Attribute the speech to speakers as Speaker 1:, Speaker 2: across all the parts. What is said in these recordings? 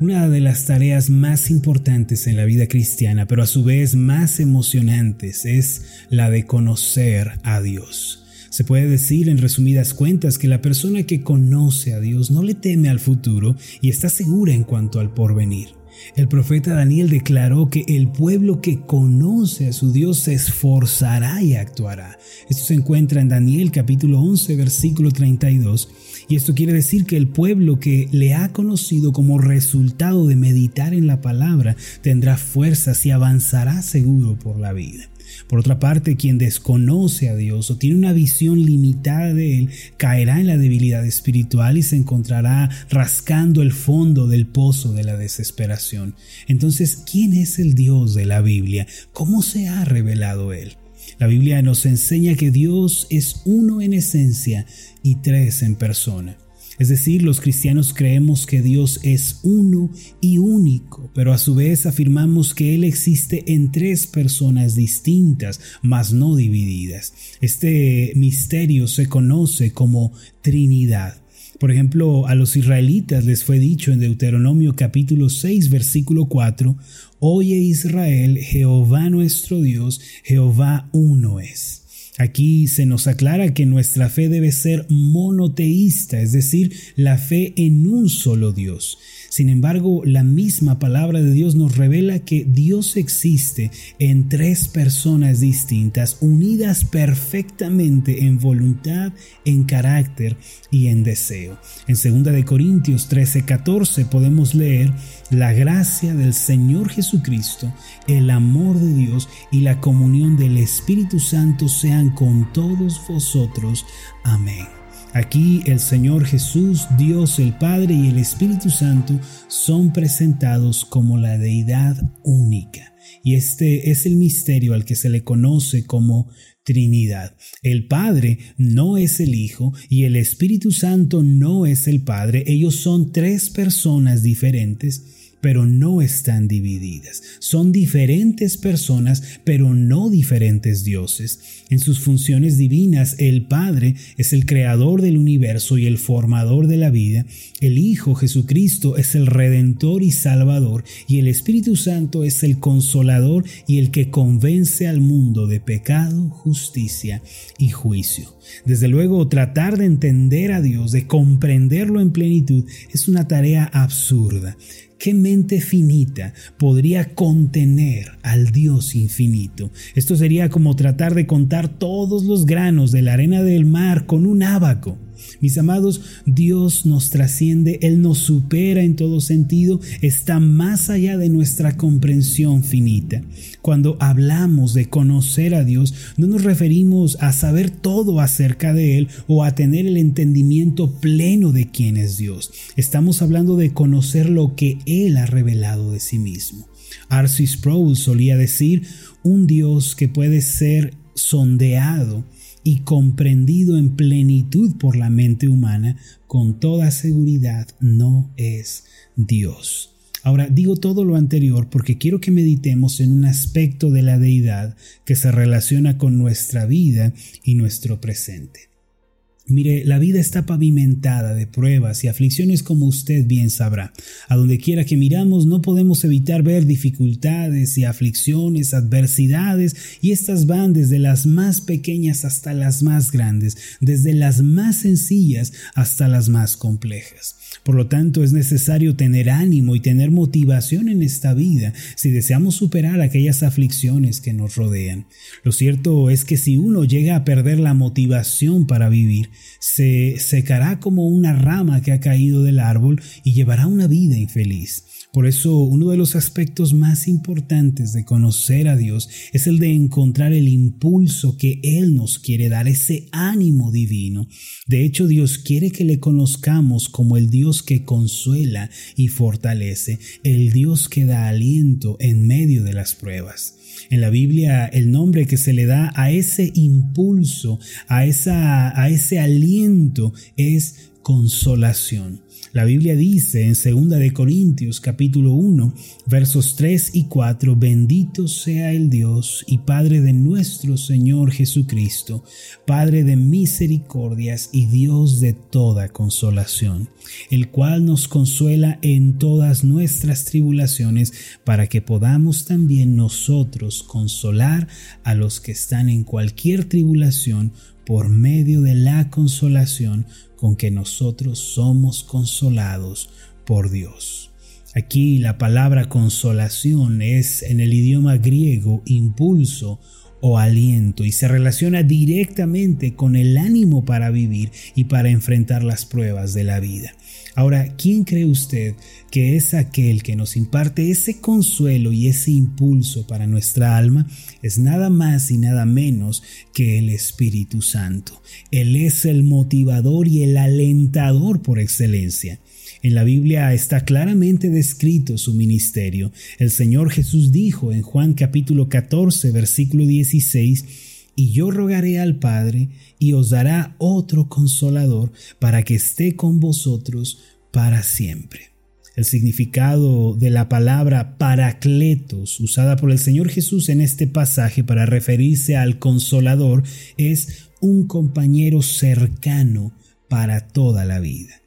Speaker 1: Una de las tareas más importantes en la vida cristiana, pero a su vez más emocionantes, es la de conocer a Dios. Se puede decir en resumidas cuentas que la persona que conoce a Dios no le teme al futuro y está segura en cuanto al porvenir. El profeta Daniel declaró que el pueblo que conoce a su Dios se esforzará y actuará. Esto se encuentra en Daniel capítulo 11 versículo 32 y esto quiere decir que el pueblo que le ha conocido como resultado de meditar en la palabra tendrá fuerzas y avanzará seguro por la vida. Por otra parte, quien desconoce a Dios o tiene una visión limitada de Él, caerá en la debilidad espiritual y se encontrará rascando el fondo del pozo de la desesperación. Entonces, ¿quién es el Dios de la Biblia? ¿Cómo se ha revelado Él? La Biblia nos enseña que Dios es uno en esencia y tres en persona. Es decir, los cristianos creemos que Dios es uno y único, pero a su vez afirmamos que Él existe en tres personas distintas, mas no divididas. Este misterio se conoce como Trinidad. Por ejemplo, a los israelitas les fue dicho en Deuteronomio capítulo 6 versículo 4, Oye Israel, Jehová nuestro Dios, Jehová uno es. Aquí se nos aclara que nuestra fe debe ser monoteísta, es decir, la fe en un solo Dios. Sin embargo, la misma palabra de Dios nos revela que Dios existe en tres personas distintas, unidas perfectamente en voluntad, en carácter y en deseo. En 2 Corintios 13:14 podemos leer, la gracia del Señor Jesucristo, el amor de Dios y la comunión del Espíritu Santo sean con todos vosotros. Amén. Aquí el Señor Jesús, Dios el Padre y el Espíritu Santo son presentados como la deidad única. Y este es el misterio al que se le conoce como Trinidad. El Padre no es el Hijo y el Espíritu Santo no es el Padre. Ellos son tres personas diferentes pero no están divididas. Son diferentes personas, pero no diferentes dioses. En sus funciones divinas, el Padre es el creador del universo y el formador de la vida, el Hijo Jesucristo es el redentor y salvador, y el Espíritu Santo es el consolador y el que convence al mundo de pecado, justicia y juicio. Desde luego, tratar de entender a Dios, de comprenderlo en plenitud, es una tarea absurda. ¿Qué mente finita podría contener al Dios infinito? Esto sería como tratar de contar todos los granos de la arena del mar con un ábaco. Mis amados, Dios nos trasciende, Él nos supera en todo sentido, está más allá de nuestra comprensión finita. Cuando hablamos de conocer a Dios, no nos referimos a saber todo acerca de Él o a tener el entendimiento pleno de quién es Dios. Estamos hablando de conocer lo que Él ha revelado de sí mismo. Arcis Sproul solía decir, un Dios que puede ser sondeado y comprendido en plenitud por la mente humana, con toda seguridad no es Dios. Ahora, digo todo lo anterior porque quiero que meditemos en un aspecto de la deidad que se relaciona con nuestra vida y nuestro presente. Mire, la vida está pavimentada de pruebas y aflicciones como usted bien sabrá. A donde quiera que miramos no podemos evitar ver dificultades y aflicciones, adversidades, y estas van desde las más pequeñas hasta las más grandes, desde las más sencillas hasta las más complejas. Por lo tanto, es necesario tener ánimo y tener motivación en esta vida si deseamos superar aquellas aflicciones que nos rodean. Lo cierto es que si uno llega a perder la motivación para vivir, se secará como una rama que ha caído del árbol y llevará una vida infeliz. Por eso uno de los aspectos más importantes de conocer a Dios es el de encontrar el impulso que Él nos quiere dar, ese ánimo divino. De hecho, Dios quiere que le conozcamos como el Dios que consuela y fortalece, el Dios que da aliento en medio de las pruebas. En la Biblia el nombre que se le da a ese impulso, a, esa, a ese aliento es consolación. La Biblia dice en 2 de Corintios capítulo 1 versos 3 y 4, bendito sea el Dios y Padre de nuestro Señor Jesucristo, Padre de misericordias y Dios de toda consolación, el cual nos consuela en todas nuestras tribulaciones para que podamos también nosotros consolar a los que están en cualquier tribulación por medio de la consolación con que nosotros somos consolados por Dios. Aquí la palabra consolación es en el idioma griego impulso o aliento y se relaciona directamente con el ánimo para vivir y para enfrentar las pruebas de la vida. Ahora, ¿quién cree usted que es aquel que nos imparte ese consuelo y ese impulso para nuestra alma? Es nada más y nada menos que el Espíritu Santo. Él es el motivador y el alentador por excelencia. En la Biblia está claramente descrito su ministerio. El Señor Jesús dijo en Juan capítulo 14, versículo 16, y yo rogaré al Padre y os dará otro consolador para que esté con vosotros para siempre. El significado de la palabra paracletos usada por el Señor Jesús en este pasaje para referirse al consolador es un compañero cercano para toda la vida.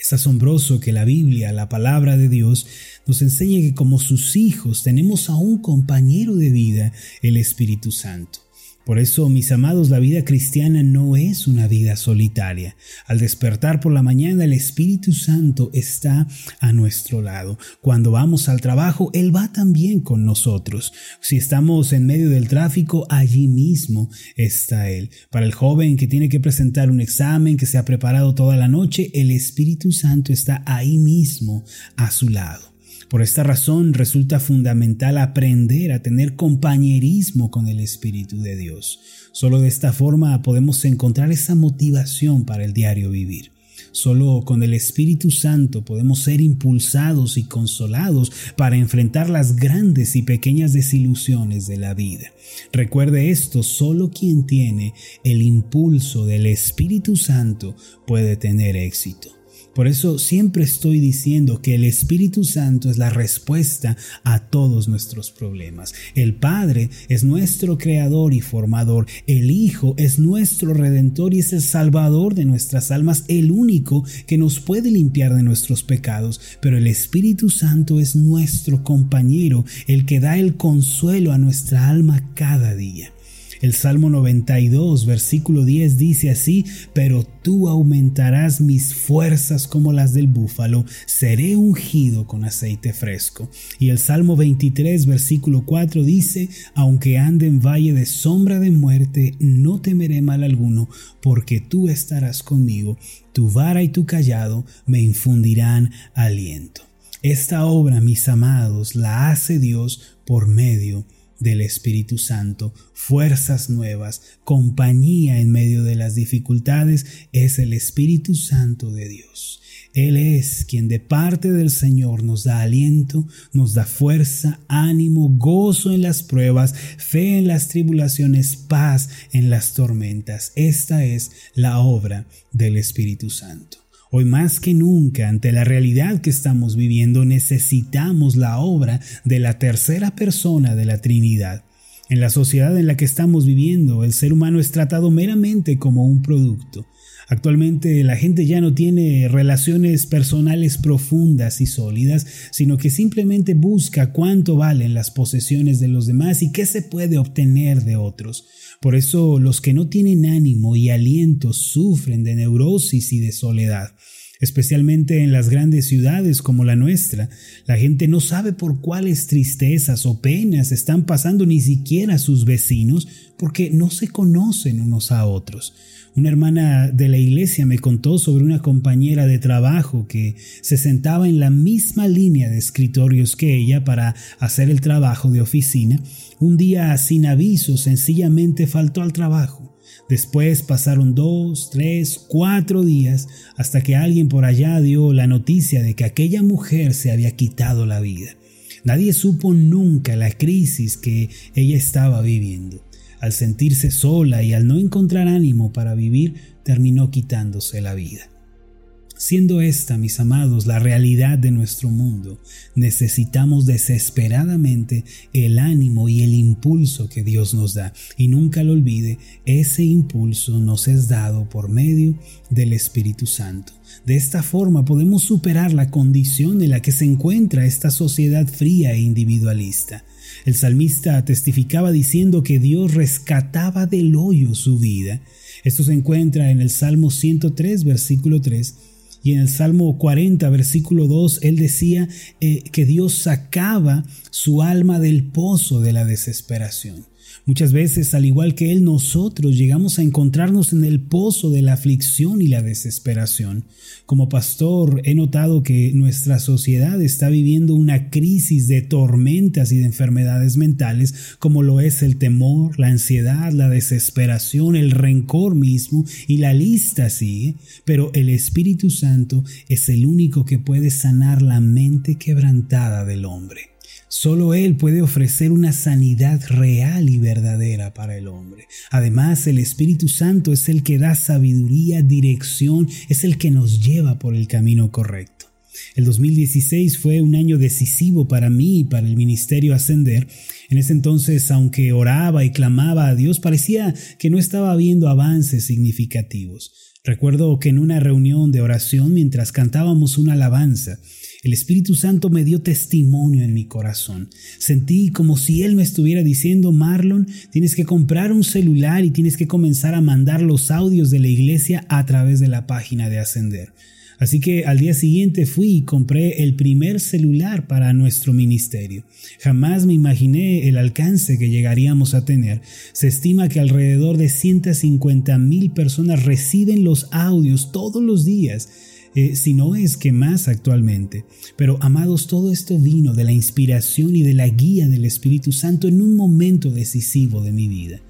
Speaker 1: Es asombroso que la Biblia, la palabra de Dios, nos enseñe que como sus hijos tenemos a un compañero de vida, el Espíritu Santo. Por eso, mis amados, la vida cristiana no es una vida solitaria. Al despertar por la mañana, el Espíritu Santo está a nuestro lado. Cuando vamos al trabajo, Él va también con nosotros. Si estamos en medio del tráfico, allí mismo está Él. Para el joven que tiene que presentar un examen, que se ha preparado toda la noche, el Espíritu Santo está ahí mismo a su lado. Por esta razón resulta fundamental aprender a tener compañerismo con el Espíritu de Dios. Solo de esta forma podemos encontrar esa motivación para el diario vivir. Solo con el Espíritu Santo podemos ser impulsados y consolados para enfrentar las grandes y pequeñas desilusiones de la vida. Recuerde esto, solo quien tiene el impulso del Espíritu Santo puede tener éxito. Por eso siempre estoy diciendo que el Espíritu Santo es la respuesta a todos nuestros problemas. El Padre es nuestro creador y formador. El Hijo es nuestro redentor y es el salvador de nuestras almas, el único que nos puede limpiar de nuestros pecados. Pero el Espíritu Santo es nuestro compañero, el que da el consuelo a nuestra alma cada día. El Salmo 92, versículo 10 dice así, pero tú aumentarás mis fuerzas como las del búfalo, seré ungido con aceite fresco. Y el Salmo 23, versículo 4 dice, aunque ande en valle de sombra de muerte, no temeré mal alguno, porque tú estarás conmigo, tu vara y tu callado me infundirán aliento. Esta obra, mis amados, la hace Dios por medio de del Espíritu Santo, fuerzas nuevas, compañía en medio de las dificultades, es el Espíritu Santo de Dios. Él es quien de parte del Señor nos da aliento, nos da fuerza, ánimo, gozo en las pruebas, fe en las tribulaciones, paz en las tormentas. Esta es la obra del Espíritu Santo. Hoy más que nunca, ante la realidad que estamos viviendo, necesitamos la obra de la tercera persona de la Trinidad. En la sociedad en la que estamos viviendo, el ser humano es tratado meramente como un producto. Actualmente la gente ya no tiene relaciones personales profundas y sólidas, sino que simplemente busca cuánto valen las posesiones de los demás y qué se puede obtener de otros. Por eso los que no tienen ánimo y aliento sufren de neurosis y de soledad. Especialmente en las grandes ciudades como la nuestra, la gente no sabe por cuáles tristezas o penas están pasando ni siquiera sus vecinos porque no se conocen unos a otros. Una hermana de la iglesia me contó sobre una compañera de trabajo que se sentaba en la misma línea de escritorios que ella para hacer el trabajo de oficina. Un día sin aviso sencillamente faltó al trabajo. Después pasaron dos, tres, cuatro días hasta que alguien por allá dio la noticia de que aquella mujer se había quitado la vida. Nadie supo nunca la crisis que ella estaba viviendo. Al sentirse sola y al no encontrar ánimo para vivir, terminó quitándose la vida. Siendo esta, mis amados, la realidad de nuestro mundo, necesitamos desesperadamente el ánimo y el impulso que Dios nos da. Y nunca lo olvide, ese impulso nos es dado por medio del Espíritu Santo. De esta forma podemos superar la condición en la que se encuentra esta sociedad fría e individualista. El salmista testificaba diciendo que Dios rescataba del hoyo su vida. Esto se encuentra en el Salmo 103, versículo 3 y en el Salmo 40, versículo 2, él decía eh, que Dios sacaba su alma del pozo de la desesperación. Muchas veces, al igual que Él, nosotros llegamos a encontrarnos en el pozo de la aflicción y la desesperación. Como pastor, he notado que nuestra sociedad está viviendo una crisis de tormentas y de enfermedades mentales, como lo es el temor, la ansiedad, la desesperación, el rencor mismo, y la lista sigue. Pero el Espíritu Santo es el único que puede sanar la mente quebrantada del hombre. Solo Él puede ofrecer una sanidad real y verdadera para el hombre. Además, el Espíritu Santo es el que da sabiduría, dirección, es el que nos lleva por el camino correcto. El 2016 fue un año decisivo para mí y para el ministerio Ascender. En ese entonces, aunque oraba y clamaba a Dios, parecía que no estaba viendo avances significativos. Recuerdo que en una reunión de oración, mientras cantábamos una alabanza, el Espíritu Santo me dio testimonio en mi corazón. Sentí como si Él me estuviera diciendo, Marlon, tienes que comprar un celular y tienes que comenzar a mandar los audios de la iglesia a través de la página de Ascender. Así que al día siguiente fui y compré el primer celular para nuestro ministerio. Jamás me imaginé el alcance que llegaríamos a tener. Se estima que alrededor de 150 mil personas reciben los audios todos los días eh, si no es que más actualmente. Pero amados, todo esto vino de la inspiración y de la guía del Espíritu Santo en un momento decisivo de mi vida.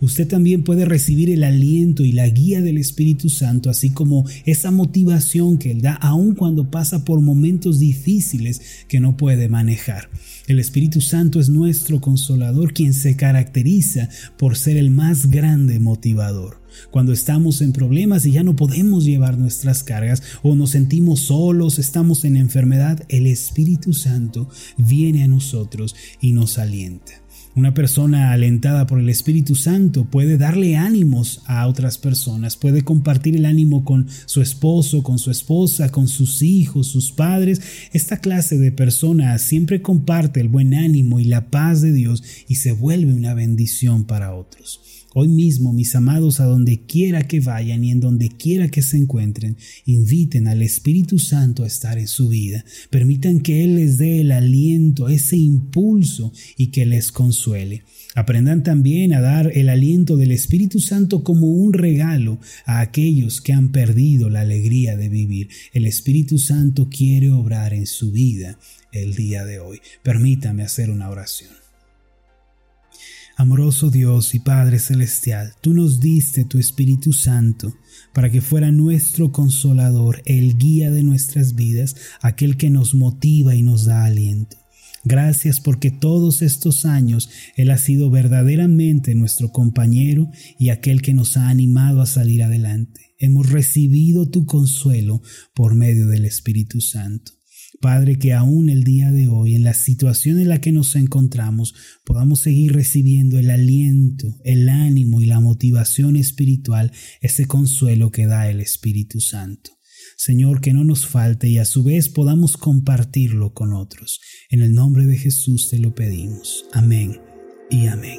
Speaker 1: Usted también puede recibir el aliento y la guía del Espíritu Santo, así como esa motivación que Él da aun cuando pasa por momentos difíciles que no puede manejar. El Espíritu Santo es nuestro consolador, quien se caracteriza por ser el más grande motivador. Cuando estamos en problemas y ya no podemos llevar nuestras cargas o nos sentimos solos, estamos en enfermedad, el Espíritu Santo viene a nosotros y nos alienta. Una persona alentada por el Espíritu Santo puede darle ánimos a otras personas, puede compartir el ánimo con su esposo, con su esposa, con sus hijos, sus padres. Esta clase de persona siempre comparte el buen ánimo y la paz de Dios y se vuelve una bendición para otros. Hoy mismo, mis amados, a donde quiera que vayan y en donde quiera que se encuentren, inviten al Espíritu Santo a estar en su vida. Permitan que Él les dé el aliento, ese impulso y que les consuele. Aprendan también a dar el aliento del Espíritu Santo como un regalo a aquellos que han perdido la alegría de vivir. El Espíritu Santo quiere obrar en su vida el día de hoy. Permítame hacer una oración. Amoroso Dios y Padre Celestial, tú nos diste tu Espíritu Santo para que fuera nuestro consolador, el guía de nuestras vidas, aquel que nos motiva y nos da aliento. Gracias porque todos estos años Él ha sido verdaderamente nuestro compañero y aquel que nos ha animado a salir adelante. Hemos recibido tu consuelo por medio del Espíritu Santo. Padre, que aún el día de hoy, en la situación en la que nos encontramos, podamos seguir recibiendo el aliento, el ánimo y la motivación espiritual, ese consuelo que da el Espíritu Santo. Señor, que no nos falte y a su vez podamos compartirlo con otros. En el nombre de Jesús te lo pedimos. Amén y amén.